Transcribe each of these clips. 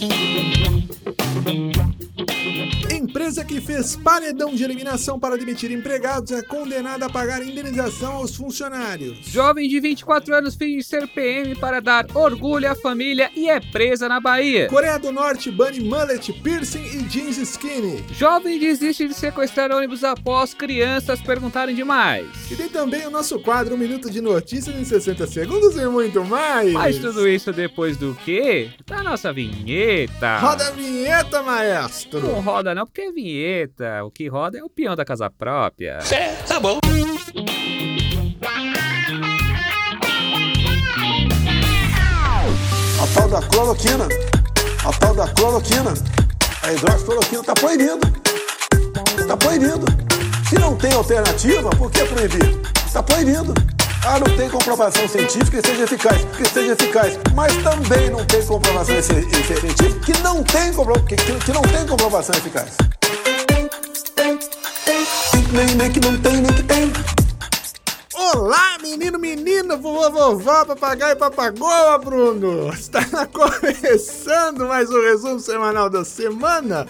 Thank you. Empresa que fez paredão de eliminação para demitir empregados é condenada a pagar indenização aos funcionários. Jovem de 24 anos finge ser PM para dar orgulho à família e é presa na Bahia. Coreia do Norte bane mullet, piercing e jeans skinny. Jovem desiste de sequestrar ônibus após crianças perguntarem demais. E tem também o nosso quadro Um Minuto de Notícias em 60 Segundos e muito mais. Mas tudo isso depois do quê? Da nossa vinheta. Roda a vinheta, maestro. Não roda não, porque é vinheta. O que roda é o peão da casa própria. É, tá bom. A tal da cloroquina, a tal da cloroquina, a hidroxicloroquina está proibido. Está proibido. Se não tem alternativa, por que proibir? Está proibido. Ah, não tem comprovação científica que seja eficaz, que seja eficaz. Mas também não tem comprovação científica que não tem, compro, que, que, não tem comprovação eficaz. Nem, nem que não tem, nem que tem. Olá, menino, menina, vovô, vovó, papagaio papagoa, Bruno! Está começando mais um resumo semanal da semana.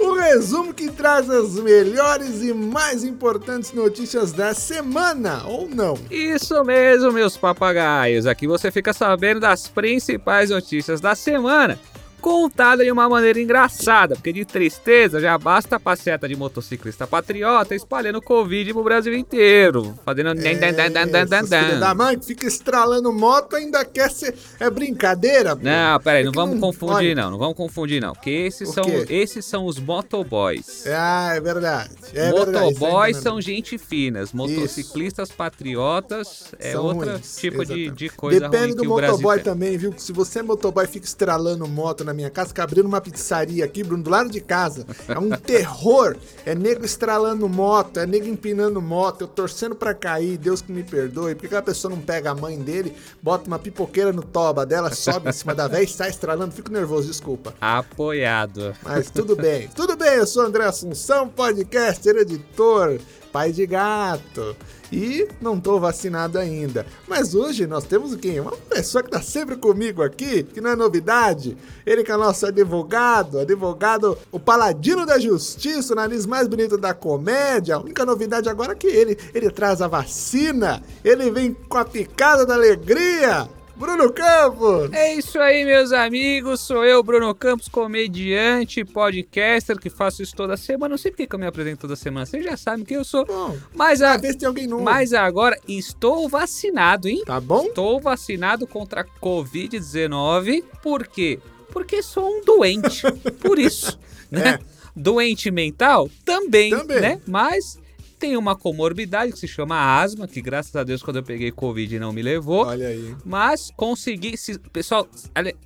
O resumo que traz as melhores e mais importantes notícias da semana, ou não? Isso mesmo, meus papagaios. Aqui você fica sabendo das principais notícias da semana contada de uma maneira engraçada, porque de tristeza já basta a passeata de motociclista patriota espalhando Covid pro Brasil inteiro, fazendo... É, da mãe que fica estralando moto ainda quer ser... É brincadeira? Pô. Não, peraí, É não vamos não- confundir olha, não, não vamos confundir não, porque esses O são, quê? esses são os motoboys. Ah, é verdade. É verdade, isso aí Motoboys é são gente finas, motociclistas patriotas é São outro ruins, tipo de, de coisa Depende ruim do que o Brasil motoboy tem. também, viu? Se você é motoboy fica estralando moto na minha casa, fica abrindo uma pizzaria aqui, Bruno, do lado de casa. É um terror. É nego estralando moto, é nego empinando moto, eu torcendo pra cair, Deus que me perdoe. Por que aquela pessoa não pega a mãe dele, bota uma pipoqueira no toba dela, sobe em cima da véia e sai estralando? Fico nervoso, desculpa. Apoiado. Mas tudo bem. Tudo bem, eu sou André Assunção, podcaster, editor, pai de gato. E não tô vacinado ainda. Mas hoje nós temos quê? Uma pessoa que tá sempre comigo aqui, que não é novidade. Ele que é nosso advogado, advogado, o paladino da justiça, o nariz mais bonito da comédia. A única novidade agora é que ele, ele traz a vacina. Ele vem com a picada da alegria. Bruno Campos! É isso aí, meus amigos. Sou eu, Bruno Campos, comediante, podcaster, que faço isso toda semana. Não sei por que eu me apresento toda semana. Vocês já sabem quem eu sou. Bom, Mas, a... Tem alguém novo. Mas agora estou vacinado, hein? Tá bom? Estou vacinado contra a Covid-19. Por quê? Porque sou um doente. Por isso, né? Doente mental? Também, Também. né? Mas tem uma comorbidade que se chama asma, que graças a Deus quando eu peguei Covid não me levou. Olha aí. Mas consegui. Se, pessoal,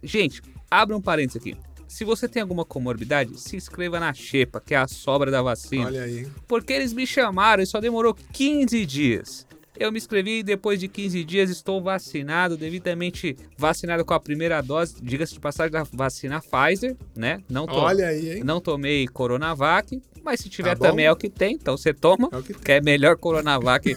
gente, abra um parênteses aqui. Se você tem alguma comorbidade, se inscreva na Xepa, que é a sobra da vacina. Olha aí. Porque eles me chamaram e só demorou 15 dias. Eu me inscrevi e depois de 15 dias estou vacinado, devidamente vacinado com a primeira dose, diga-se de passagem da vacina Pfizer, né? Não, to Olha aí, hein? não tomei Coronavac, mas se tiver Tá também é o que tem, então você toma, É que que é melhor Coronavac.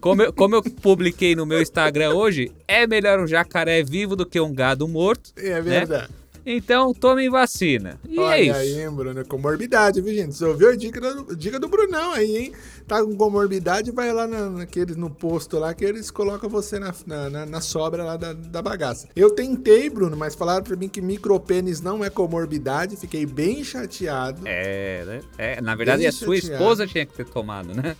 como, eu, como eu publiquei no meu Instagram hoje, é melhor um jacaré vivo do que um gado morto. É verdade. Então tomem vacina. E Olha é isso. aí, Bruno? É comorbidade, viu, gente? Você ouviu a dica do, dica do Brunão aí, hein? Tá com comorbidade, vai lá na, naqueles, no posto lá que eles colocam você na, na, na- sobra lá da, da bagaça. Eu tentei, Bruno, mas falaram pra mim que micropênis não é comorbidade. Fiquei bem chateado. É, né? É, na verdade, Bem a sua esposa tinha que ter tomado, né?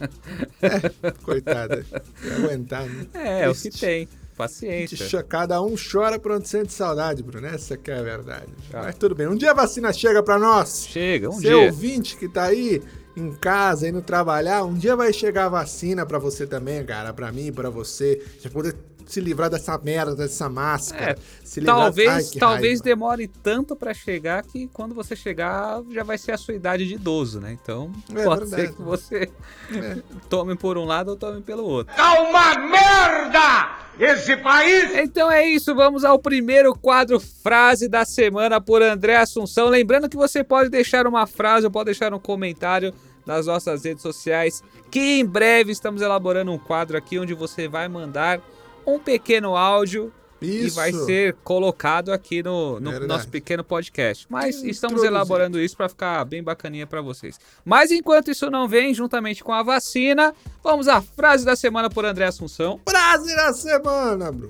Coitada. Ia aguentar, né? É, é o que tem. Paciência. Cada um chora por onde sente saudade, Bruno. Essa que é a verdade. Ah. Mas tudo bem. Um dia a vacina chega pra nós. Chega, um Seu dia. ouvinte que tá aí em casa, indo trabalhar, um dia vai chegar a vacina pra você também, cara, pra mim, pra você, já poder se livrar dessa merda, dessa máscara. É, se livrar... Talvez, Ai, talvez raiva. demore tanto pra chegar que quando você chegar já vai ser a sua idade de idoso, né? Então É pode verdade. ser que você É. tome por um lado ou tome pelo outro. Tá uma merda esse país! Então é isso, vamos ao primeiro quadro frase da semana por André Assunção. Lembrando que você pode deixar uma frase ou pode deixar um comentário nas nossas redes sociais, que em breve estamos elaborando um quadro aqui onde você vai mandar um pequeno áudio e Isso. vai ser colocado aqui no, no nosso pequeno podcast. Mas estamos elaborando isso para ficar bem bacaninha para vocês. Mas enquanto isso não vem, juntamente com a vacina, vamos à frase da semana por André Assunção. Frase da semana, Bruno.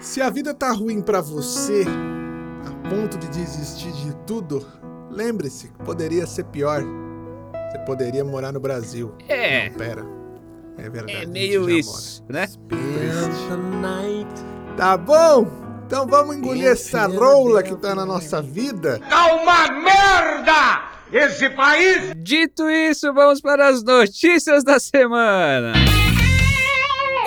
Se a vida tá ruim pra você, ponto de desistir de tudo, lembre-se que poderia ser pior. Você poderia morar no Brasil. É, Não, pera. É verdade. é meio isso, né? mora. Tá bom? Então vamos engolir essa rola que tá na nossa vida. Tá uma merda esse país! Dito isso, vamos para as notícias da semana.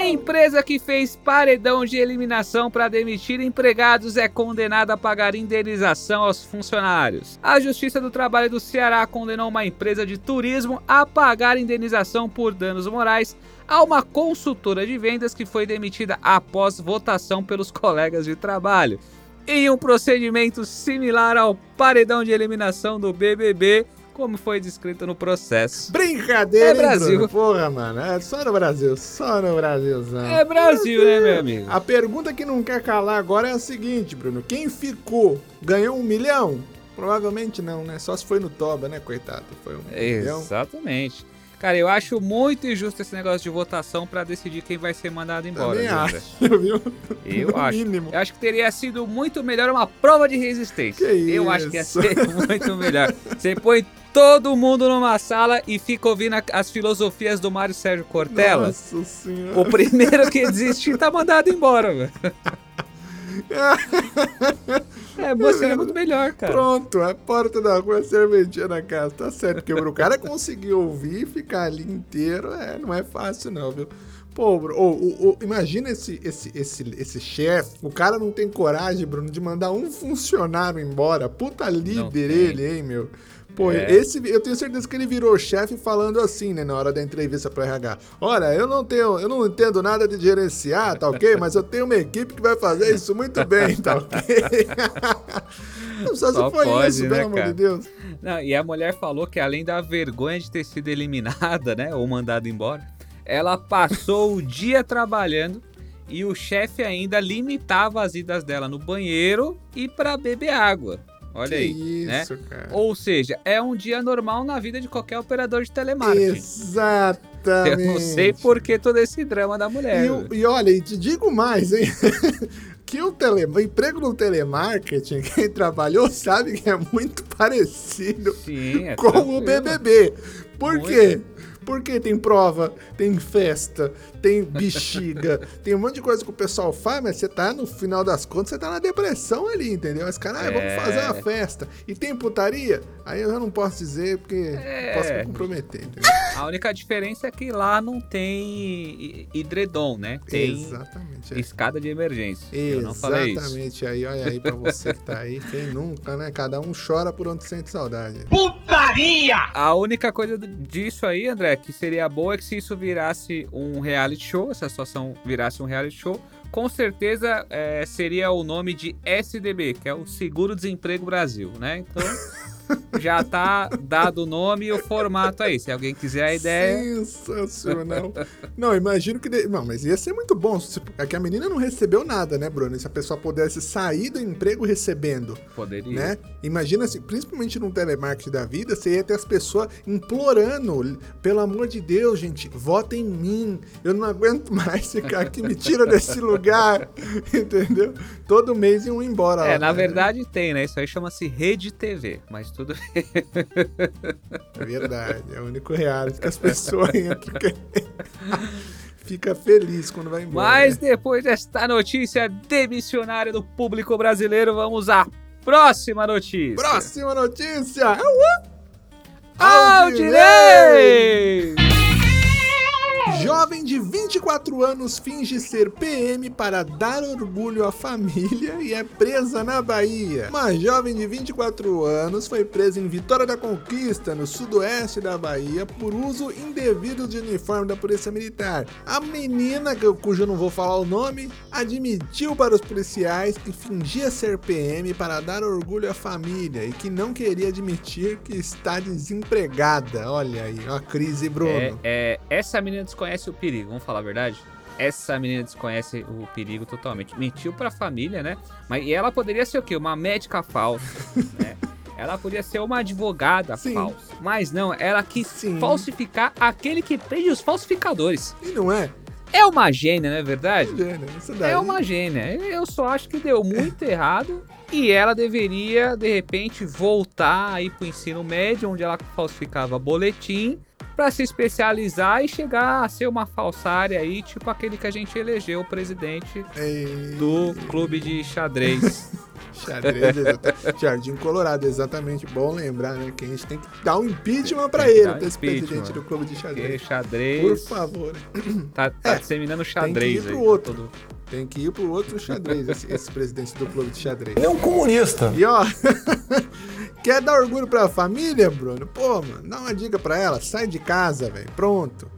Empresa que fez paredão de eliminação para demitir empregados é condenada a pagar indenização aos funcionários. A Justiça do Trabalho do Ceará condenou uma empresa de turismo a pagar indenização por danos morais a uma consultora de vendas que foi demitida após votação pelos colegas de trabalho. Em um procedimento similar ao paredão de eliminação do BBB, como foi descrito no processo. Brincadeira, É hein, Brasil. Bruno? Porra, mano. É só no Brasil. Só no Brasilzão. É Brasil, né, meu amigo? A pergunta que não quer calar agora é a seguinte, Bruno. Quem ficou ganhou um milhão? Provavelmente não, né? Só se foi no Toba, né, coitado? Foi um milhão. Exatamente. Cara, eu acho muito injusto esse negócio de votação pra decidir quem vai ser mandado embora. Também acho, viu? Eu No acho. mínimo. Eu acho que teria sido muito melhor uma prova de resistência. Que eu acho que ia ser muito melhor. Você põe todo mundo numa sala e fica ouvindo as filosofias do Mário Sérgio Cortella. Nossa senhora. O primeiro que desistir tá mandado embora, velho. É, mas seria muito melhor, cara. Pronto, a porta da rua, a cervejinha na casa. Tá certo, porque o cara conseguir ouvir e ficar ali inteiro, é, não é fácil não, viu? Pô, Bru- ô, ô, ô, imagina esse, esse, esse, esse chefe, o cara não tem coragem, Bruno, de mandar um funcionário embora. Puta líder ele, hein, meu? Pô, É. esse, eu tenho certeza que ele virou chefe falando assim, né, na hora da entrevista pro RH. Olha, eu não tenho, eu não entendo nada de gerenciar, tá ok? Mas eu tenho uma equipe que vai fazer isso muito bem, tá ok? Só, Só se foi pode, isso, né, pelo amor cara? de Deus. Não, e a mulher falou que além da vergonha de ter sido eliminada, né, ou mandada embora, ela passou o dia trabalhando e o chefe ainda limitava as idas dela no banheiro e pra beber água. Olha que aí, né? isso, cara. Ou seja, é um dia normal na vida de qualquer operador de telemarketing. Exatamente. Eu não sei por que todo esse drama da mulher. E, o- e olha, e te digo mais, hein? que o, tele, o emprego no telemarketing, quem trabalhou sabe que é muito parecido Sim, é com o tranquilo. BBB. Por Muito. quê? Porque tem prova, tem festa, tem bexiga, tem um monte de coisa que o pessoal faz, mas você tá, no final das contas, você tá na depressão ali, entendeu? Mas, cara, ah, É. vamos fazer uma festa. E tem putaria? Aí eu já não posso dizer, porque É. posso me comprometer, entendeu? A única diferença é que lá não tem hidredom, né? Tem Exatamente. é. escada de emergência. Eu não falei isso. Exatamente. Aí, olha aí pra você que tá aí. Quem nunca, né? Cada um chora por onde sente saudade. Putaria! A única coisa disso aí, André, que seria boa é que se isso virasse um reality show, essa situação virasse um reality show, com certeza é, seria o nome de SDB, que é o Seguro Desemprego Brasil, né? Então já tá dado o nome e o formato aí. Se alguém quiser a ideia. Sensacional. não, imagino que. de- Não, mas ia ser muito bom. se- É que a menina não recebeu nada, né, Bruno? E se a pessoa pudesse sair do emprego recebendo, Poderia. né? Imagina se, principalmente no telemarketing da vida, você ia ter as pessoas implorando, pelo amor de Deus, gente, votem em mim. Eu não aguento mais ficar aqui, me tira desse lugar. Entendeu? Todo mês iam embora. É, lá, na né? verdade tem, né? Isso aí chama-se Rede TV, mas tudo bem. É verdade, é o único reality que as pessoas entram. que- Fica feliz quando vai embora. Mas né? depois desta notícia demissionária do público brasileiro, vamos à próxima notícia. Próxima notícia! Aldinei! Jovem de 24 anos finge ser PM para dar orgulho à família e é presa na Bahia. Uma jovem de 24 anos foi presa em Vitória da Conquista, no sudoeste da Bahia, por uso indevido de uniforme da Polícia Militar. A menina, cujo não vou falar o nome, admitiu para os policiais que fingia ser PM para dar orgulho à família e que não queria admitir que está desempregada. Olha aí, ó a crise, Bruno. É, é, essa menina desconhece o perigo, vamos falar a verdade? Essa menina desconhece o perigo totalmente. Mentiu pra família, né? Mas e ela poderia ser o quê? Uma médica falsa, né? Ela podia ser uma advogada Sim. falsa. Mas não, ela quis Sim. falsificar aquele que prende os falsificadores. E não é? É uma gênia, não é verdade? É uma gênia. Eu só acho que deu muito errado e ela deveria, de repente, voltar aí pro ensino médio, onde ela falsificava boletim, para se especializar e chegar a ser uma falsária aí, tipo aquele que a gente elegeu o presidente É... do clube de xadrez. Xadrez. Jardim Colorado, exatamente. Bom lembrar, né? Que a gente tem que dar um impeachment pra Tem que ele, desse impeachment. presidente do clube de Porque xadrez. xadrez Por favor. tá, tá É, disseminando tem xadrez que ir aí. pro outro. todo- Tem que ir pro outro xadrez, esse, esse presidente do clube de xadrez. Ele é um comunista. E ó, quer dar orgulho pra família, Bruno? Pô, mano, dá uma dica pra ela, sai de casa, velho, pronto.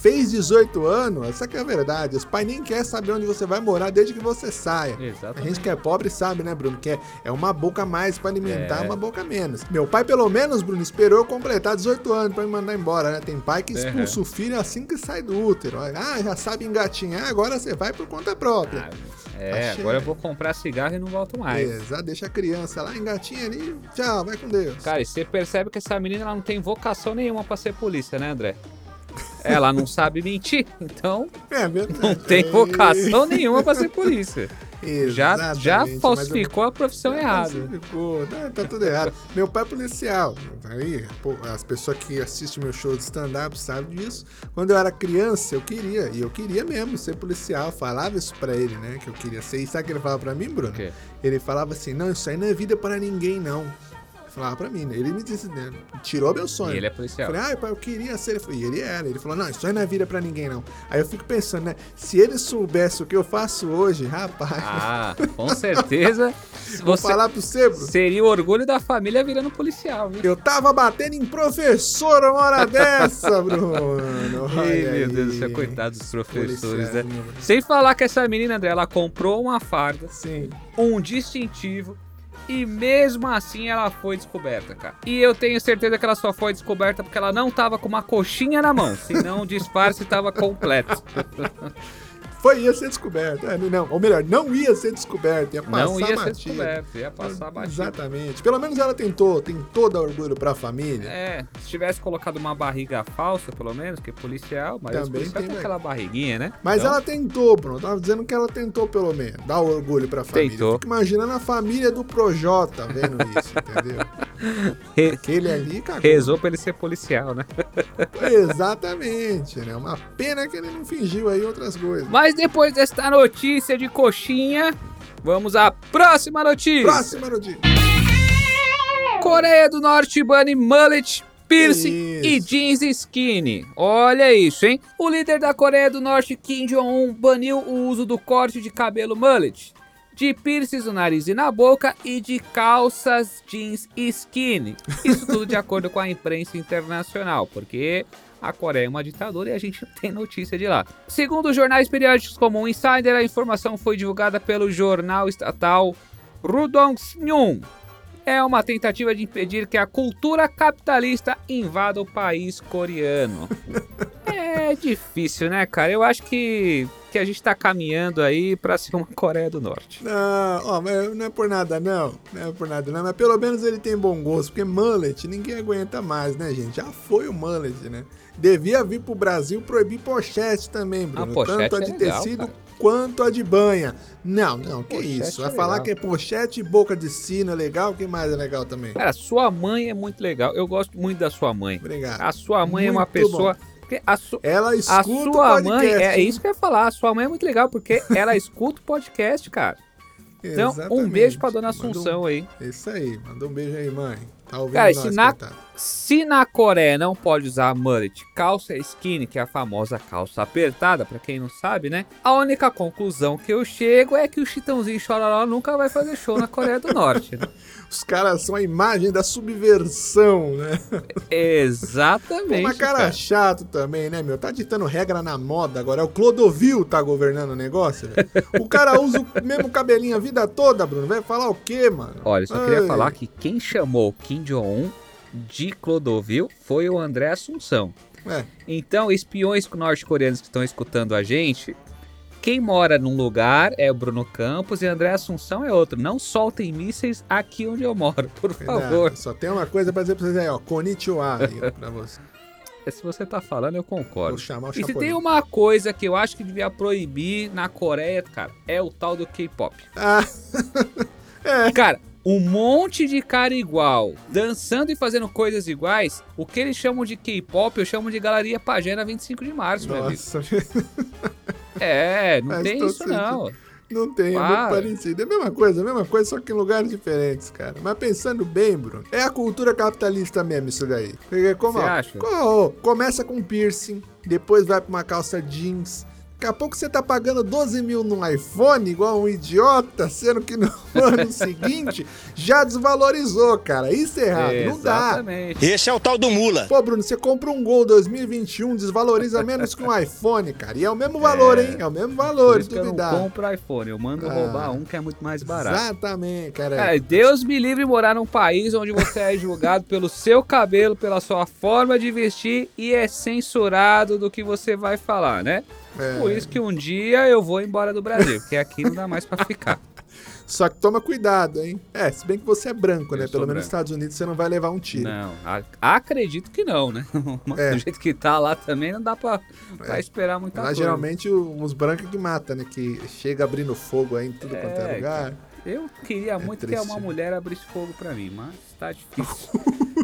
Fez 18 anos, essa que é a verdade. Os pais nem querem saber onde você vai morar desde que você saia. A Exatamente. gente que é pobre sabe, né, Bruno? Que é, é uma boca a mais pra alimentar, É. uma boca a menos. Meu pai, pelo menos, Bruno, esperou eu completar 18 anos pra me mandar embora, né? Tem pai que expulsa o filho assim que sai do útero. Ah, já sabe engatinhar, agora você vai por conta própria. Ah, é, Achei. agora eu vou comprar cigarro e não volto mais. Exato, deixa a criança lá, engatinha ali, tchau, vai com Deus. Cara, e você percebe que essa menina ela não tem vocação nenhuma pra ser polícia, né, André? Ela não sabe mentir, então É não tem vocação nenhuma pra ser polícia. Já, já mas eu- falsificou a profissão errada. falsificou, né? Tá tudo errado. Meu pai é policial. Aí, pô, as pessoas que assistem meu show de stand-up sabem disso. Quando eu era criança, eu queria, e eu queria mesmo ser policial. Eu falava isso pra ele, né? Que eu queria ser. E sabe o que ele falava pra mim, Bruno? Ele falava assim: não, isso aí não é vida para ninguém, não. Falava pra mim, né? Ele me disse, né? Tirou meu sonho. E ele é Eu policial. Falei, ah, pai, eu queria ser. Ele falou, e ele era. Ele falou, não, isso aí não é vida pra ninguém, não. Aí eu fico pensando, né? Se ele soubesse o que eu faço hoje, rapaz. Ah, com certeza vou falar pro Bruno. seria o orgulho da família virando policial, viu? Eu tava batendo em professor uma hora dessa, Bruno. Ei, aí. meu Deus do céu, coitados dos professores, né? Policiais, meu. Sem falar que essa menina, André, ela comprou uma farda, Sim. um distintivo e mesmo assim ela foi descoberta, cara. E eu tenho certeza que ela só foi descoberta porque ela não tava com uma coxinha na mão, senão o disfarce tava completo. Foi, ia ser descoberto. É, não, ou melhor, não ia ser descoberto. Ia passar Não ia ser batido. descoberto, ia passar batido. Exatamente. Pelo menos ela tentou, tentou dar orgulho pra família. É, se tivesse colocado uma barriga falsa, pelo menos, que é policial, mas Também policiais tem, têm aquela barriguinha, né? Mas Então, ela tentou, Bruno. Eu Tava dizendo que ela tentou, pelo menos, dar orgulho pra família. Tentou. Fico imaginando a família do Projota vendo isso, entendeu? re- Aquele ali cagou. rezou pra ele ser policial, né? Exatamente, né? Uma pena que ele não fingiu aí outras coisas. Mas depois desta notícia de coxinha, vamos à próxima notícia. Próxima notícia. Coreia do Norte bane mullet, piercing e jeans skinny. Olha isso, hein? O líder da Coreia do Norte, Kim Jong-un, baniu o uso do corte de cabelo mullet, de piercings no nariz e na boca e de calças jeans skinny. Isso tudo de acordo com a imprensa internacional, porque a Coreia é uma ditadura e a gente não tem notícia de lá. Segundo jornais periódicos como o Insider, a informação foi divulgada pelo jornal estatal Rudong-Snung. É uma tentativa de impedir que a cultura capitalista invada o país coreano. é difícil, né, cara? Eu acho que, que a gente tá caminhando aí pra ser uma Coreia do Norte. Não, ó, mas não é por nada não, não é por nada não, mas pelo menos ele tem bom gosto, porque mullet ninguém aguenta mais, né, gente? Já foi o mullet, né? Devia vir pro Brasil proibir pochete também, Bruno. pochete Tanto a é de legal, tecido cara. quanto a de banha. Não, não, que Pochete isso. é Vai falar legal. que é pochete e boca de sino é legal, o que mais é legal também? Cara, sua mãe é muito legal. Eu gosto muito da sua mãe. Obrigado. A sua mãe é uma Muito pessoa. A, su- Ela a escuta o sua podcast. mãe. É isso que eu ia falar. A sua mãe é muito legal porque ela escuta o podcast, cara. Então, um Exatamente. beijo pra dona Manda um- Assunção aí. Isso aí, manda um beijo aí, mãe. Tá ouvindo Cara, nós, se na- coitado. Se na Coreia não pode usar mullet, calça skinny, que é a famosa calça apertada, pra quem não sabe, né? A única conclusão que eu chego é que o Chitãozinho Chororó nunca vai fazer show na Coreia do Norte, né? Os caras são a imagem da subversão, né? Exatamente. Uma cara chato também, né, meu? Tá ditando regra na moda agora. É o Clodovil tá governando o negócio, velho. O cara usa o mesmo cabelinho a vida toda, Bruno. Vai falar o quê, mano? Olha, só queria Ai. falar que quem chamou Kim Jong-un de Clodovil foi o André Assunção. É, Então, espiões norte-coreanos que estão escutando a gente, quem mora num lugar é o Bruno Campos e André Assunção é outro. Não soltem mísseis aqui onde eu moro, por favor. verdade. Só tem uma coisa pra dizer pra vocês aí, ó. Konnichiwa aí, pra você. Se você tá falando, eu Vou concordo. chamar o E se tem uma coisa que eu acho que devia proibir na Coreia, cara, é o tal do K-pop. Ah, Cara, um monte de cara igual, dançando e fazendo coisas iguais, o que eles chamam de K-pop, eu chamo de Galeria Pagé na 25 de março, meu amigo. nossa, É, não Faz tem isso não. não tem, é Para. muito parecido. É a mesma coisa, a mesma coisa, só que em lugares diferentes, cara. Mas pensando bem, Bruno, é a cultura capitalista mesmo isso daí. Porque como, Você acha? co- começa com piercing, depois vai pra uma calça jeans. Daqui a pouco você tá pagando 12 mil num iPhone, igual um idiota, sendo que no ano seguinte já desvalorizou, cara. Isso é errado, não dá. Exatamente. Esse é o tal do mula. Pô, Bruno, você compra um Gol 2021, desvaloriza menos que um iPhone, cara. E é o mesmo valor, É. hein? É o mesmo Por valor, isso se que eu não duvidar. compro iPhone, eu mando Ah. roubar um que é muito mais barato. Exatamente, cara. Cara, Deus me livre morar num país onde você é julgado pelo seu cabelo, pela sua forma de vestir e é censurado do que você vai falar, né? É. Por isso que um dia eu vou embora do Brasil, porque aqui não dá mais pra ficar. Só que toma cuidado, hein? É, se bem que você é branco, né? Eu Pelo sou menos nos. Estados Unidos você não vai levar um tiro. Não, acredito que não, né? É. Do jeito que tá lá também não dá pra, pra esperar muita Lá coisa. geralmente os brancos que matam, né? Que chega abrindo fogo aí em tudo quanto é É, lugar. Eu queria muito que triste. uma mulher abrisse fogo pra mim, mas tá difícil.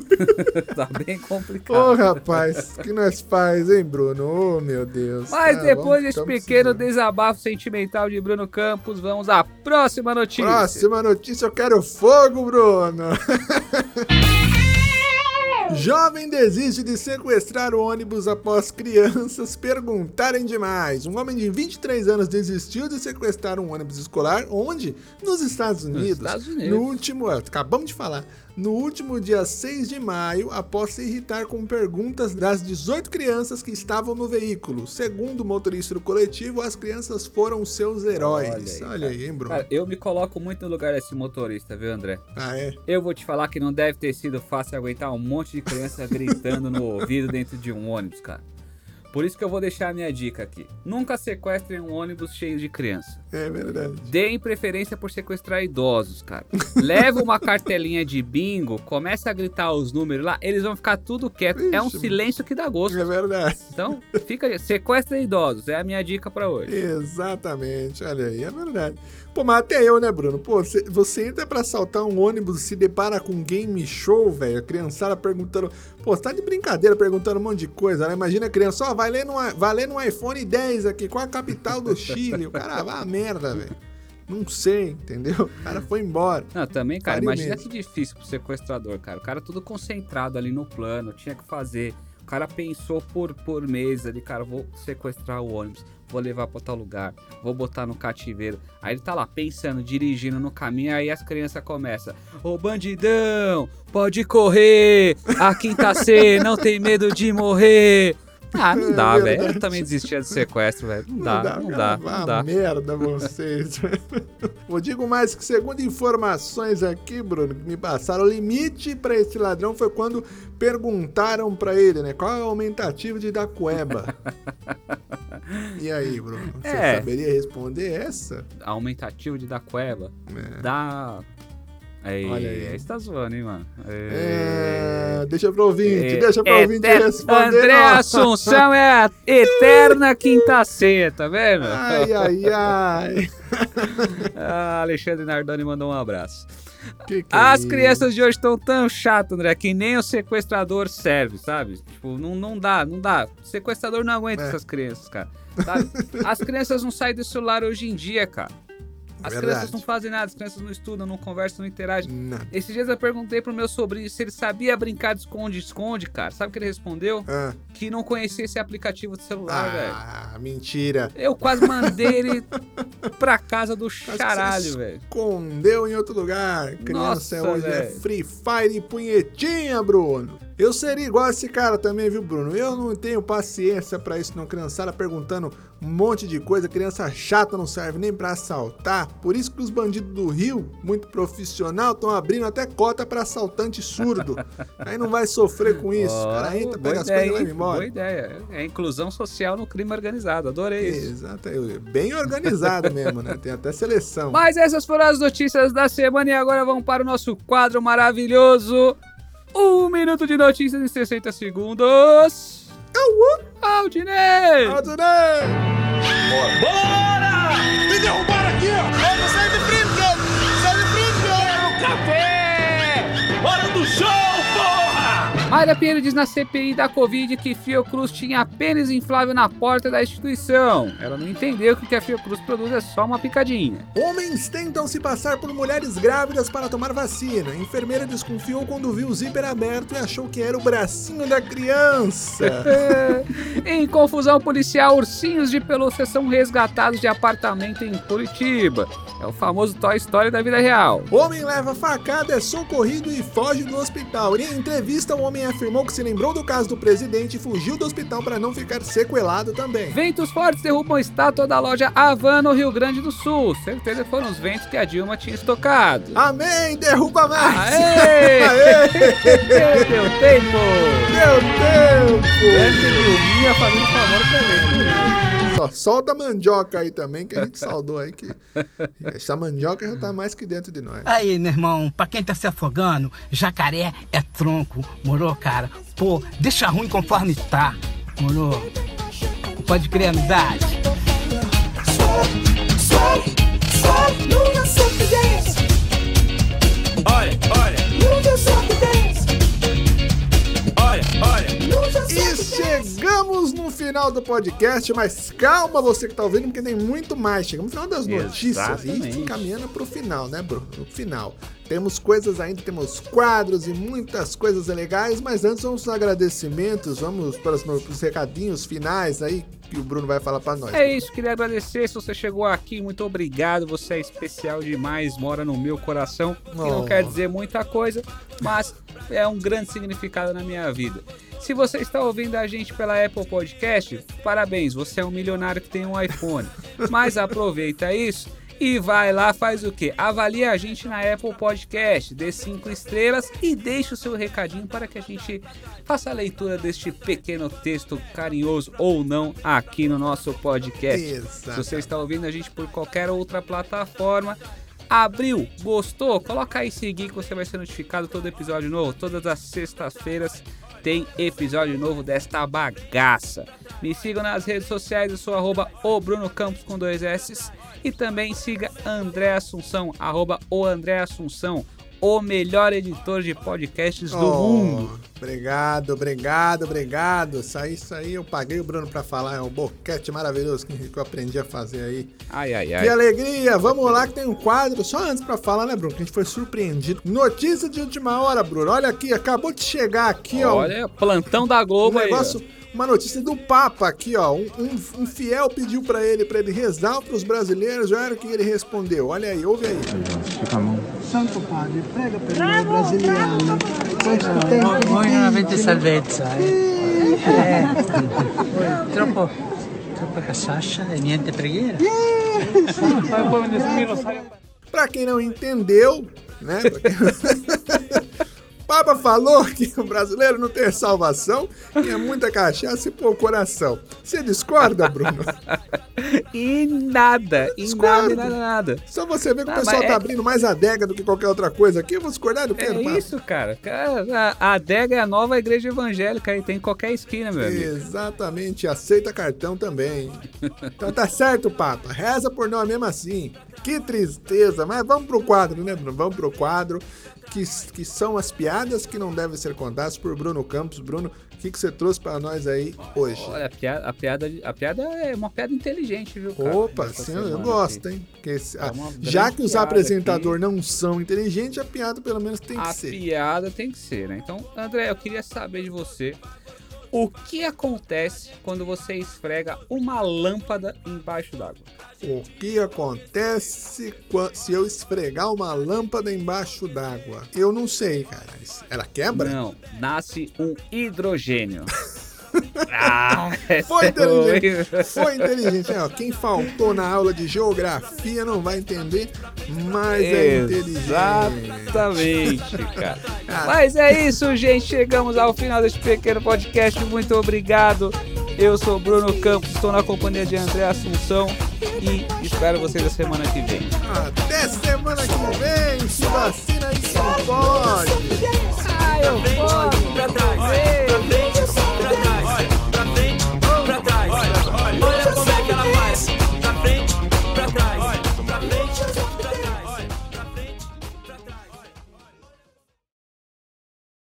tá bem complicado. Ô, rapaz, que nós faz, hein, Bruno? Ô, meu Deus. Mas Tá, depois desse pequeno precisando. desabafo sentimental de Bruno Campos, vamos à próxima notícia. Próxima notícia, eu quero fogo, Bruno. Jovem desiste de sequestrar o ônibus após crianças perguntarem demais. Um homem de 23 anos desistiu de sequestrar um ônibus escolar. Onde? Nos Estados Unidos. Estados Unidos. No último, acabamos de falar. No último dia 6 de maio, após se irritar com perguntas das 18 crianças que estavam no veículo. Segundo o motorista do coletivo, as crianças foram seus heróis. Olha aí, Olha aí, hein, Bruno? Cara, eu me coloco muito no lugar desse motorista, viu, André? Ah, é? Eu vou te falar que não deve ter sido fácil aguentar um monte de criança gritando no ouvido dentro de um ônibus, cara. Por isso que eu vou deixar a minha dica aqui. Nunca sequestrem um ônibus cheio de criança. É verdade. Deem preferência por sequestrar idosos, cara. Leva uma cartelinha de bingo, começa a gritar os números lá, eles vão ficar tudo quieto. é um Ixi, silêncio que dá gosto. É verdade. Então, fica, sequestra idosos, é a minha dica pra hoje. Exatamente, olha aí, é verdade. Pô, mas até eu, né, Bruno? Pô, você, você entra pra assaltar um ônibus e se depara com um game show, velho. A criançada perguntando. Pô, você tá de brincadeira perguntando um monte de coisa, né? Imagina a criança, ó, vai ler, no, vai ler no iPhone 10 aqui, qual a capital do Chile? O cara, vai a merda, velho. Não sei, entendeu? O cara foi embora. Não, também, cara, imagina mesmo. que difícil pro sequestrador, cara. O cara tudo concentrado ali no plano, tinha que fazer. O cara pensou por, por meses ali, cara, vou sequestrar o ônibus, vou levar pra tal lugar, vou botar no cativeiro. Aí ele tá lá pensando, dirigindo no caminho, aí as crianças começam: Ô bandidão, pode correr, a quinta C não tem medo de morrer. Ah, não É dá, velho. verdade. Eu também desistia de sequestro, velho. Não dá, não dá, não a dá. merda vocês. Eu digo mais que, segundo informações aqui, Bruno, que me passaram, o limite pra esse ladrão foi quando perguntaram pra ele, né? Qual é o aumentativo de da cueba? E aí, Bruno? Você É. saberia responder essa? Aumentativo de da cueva. É. Dá. Aí, Olha aí. aí você tá zoando, hein, mano? É, deixa pro ouvinte, É, deixa pro é, ouvinte é, responder. André não. Assunção é a eterna quinta C, tá vendo? Ai, ai, ai. Ah, Alexandre Nardoni mandou um abraço. Que que é As isso? crianças de hoje estão tão chatas, André, que nem o sequestrador serve, sabe? Tipo, não, não dá, não dá. O sequestrador não aguenta É. essas crianças, cara. Sabe? As crianças não saem do celular hoje em dia, cara. As Verdade. crianças não fazem nada, as crianças não estudam, não conversam, não interagem. Nada. Esses dias eu perguntei pro meu sobrinho se ele sabia brincar de esconde-esconde, cara. Sabe o que ele respondeu? Ah, Que não conhecia esse aplicativo de celular, velho. ah mentira. Eu quase mandei ele pra casa do charalho, velho. Escondeu em outro lugar. Criança Nossa, hoje é velho. Free Fire e punhetinha, Bruno. Eu seria igual esse cara também, viu, Bruno? Eu não tenho paciência pra isso, não. Criançada perguntando um monte de coisa. Criança chata não serve nem pra assaltar. Por isso que os bandidos do Rio, muito profissional, estão abrindo até cota pra assaltante surdo. Aí não vai sofrer com isso. O cara entra, pega as ideia, coisas e leva embora. Boa ideia. É inclusão social no crime organizado. Adorei isso. Exato, é bem organizado mesmo, né? Tem até seleção. Mas essas foram as notícias da semana e agora vamos para o nosso quadro maravilhoso. Um minuto de notícias em 60 segundos. Aldinei! Adorei! Me derrubaram aqui, ó! Eu saí de cara! Sai de frente, cara! café! Hora do show! Mayra Pinheiro diz na CPI da Covid que Fiocruz tinha pênis inflável na porta da instituição. Ela não entendeu que o que a Fiocruz produz é só uma picadinha. Homens tentam se passar por mulheres grávidas para tomar vacina. A enfermeira desconfiou quando viu o zíper aberto e achou que era o bracinho da criança. em confusão policial, ursinhos de pelúcia são resgatados de apartamento em Curitiba. É o famoso Toy Story da vida real. Homem leva facada, é socorrido e foge do hospital. Em entrevista, o homem afirmou que se lembrou do caso do presidente e fugiu do hospital para não ficar sequelado também. Ventos fortes derrubam a estátua da loja Havan no Rio Grande do Sul. Certeza foram os ventos que a Dilma tinha estocado. Amém! Derruba mais! Aê! Aê! Deu tempo! Deu tempo! Grande Dilminha fazendo favor pra gente. Só solta a mandioca aí também, que a gente saudou aí que essa mandioca já tá mais que dentro de nós. Aí, meu irmão, pra quem tá se afogando, jacaré é tronco, morou, cara? Pô, deixa ruim conforme tá, morou? Pode crer, amizade. No final do podcast, mas calma você que tá ouvindo, porque tem muito mais. Chegamos no final das notícias Exatamente. e caminhando pro final, né, Bruno? No final. Temos coisas ainda, temos quadros e muitas coisas legais, mas antes vamos aos agradecimentos, vamos para os, os recadinhos finais aí que o Bruno vai falar para nós. É isso, queria agradecer se você chegou aqui, muito obrigado, você é especial demais, mora no meu coração, que não Oh. quer dizer muita coisa, mas é um grande significado na minha vida. Se você está ouvindo a gente pela Apple Podcast, parabéns, você é um milionário que tem um iPhone. Mas aproveita isso e vai lá, faz o quê? Avalia a gente na Apple Podcast, dê cinco estrelas e deixe o seu recadinho para que a gente faça a leitura deste pequeno texto carinhoso ou não aqui no nosso podcast. Exato. Se você está ouvindo a gente por qualquer outra plataforma, abriu, gostou, coloca aí seguir que você vai ser notificado todo episódio novo. Todas as sextas-feiras tem episódio novo desta bagaça. Me sigam nas redes sociais, eu sou arroba o Bruno Campos com dois S. E também siga André Assunção, arroba o André Assunção, o melhor editor de podcasts do Oh, mundo. Obrigado, obrigado, obrigado. Isso aí, isso aí eu paguei o Bruno pra falar. É um boquete maravilhoso que eu aprendi a fazer aí. Ai, ai, Que ai. alegria! Vamos lá que tem um quadro. Só antes pra falar, né, Bruno? Que a gente foi surpreendido. Notícia de última hora, Bruno. Olha aqui, acabou de chegar aqui, ó. Olha, plantão da Um Globo aí. ó. Uma notícia do Papa aqui, ó. Um, um- um fiel pediu pra ele, pra ele rezar pros brasileiros. Olha o que ele respondeu. Olha aí, ouve aí. Santo Padre, prega per noi brasiliani. Questo tempo Voi non avete crisi. salvezza, eh? Eh, voi troppo, troppa e niente preghiera. Pra quem não entendeu, né? Papa falou que o brasileiro não tem salvação e é muita cachaça e pouco coração. Você discorda, Bruno? E nada, e nada, nada, nada. Só você vê que o Não, pessoal mas tá é- abrindo mais adega do que qualquer outra coisa aqui. Eu vou discordar do que, É isso, cara. Cara, A adega é a nova igreja evangélica aí, tem em qualquer esquina, meu amigo. Exatamente, aceita cartão também. Então tá certo, Papa. Reza por nós mesmo assim. Que tristeza. Mas vamos pro quadro, né, Bruno? Vamos pro quadro. Que, que são as piadas que não devem ser contadas por Bruno Campos. Bruno, o que, que você trouxe para nós aí hoje? Olha, a piada, a, piada, a piada é uma piada inteligente, viu, cara? Opa, sim, eu gosto, aqui. hein? Esse- É ah, já que os apresentadores não são inteligentes, a piada pelo menos tem que A ser. piada tem que ser, né? Então, André, eu queria saber de você o que acontece quando você esfrega uma lâmpada embaixo d'água. O que acontece se eu esfregar uma lâmpada embaixo d'água? Eu não sei, cara. Ela quebra? Não, nasce um hidrogênio. Ah, é Foi inteligente. Foi, inteligente. É, ó, quem faltou na aula de geografia não vai entender, mas é inteligente. Exatamente, cara. Ah. Mas é isso, gente. Chegamos ao final deste pequeno podcast. Muito obrigado. Eu sou Bruno Campos, estou na companhia de André Assunção e espero vocês na semana que vem. Até semana que vem, se vacina e se pode. Ah, eu posso, pra trás, pra frente, pra trás.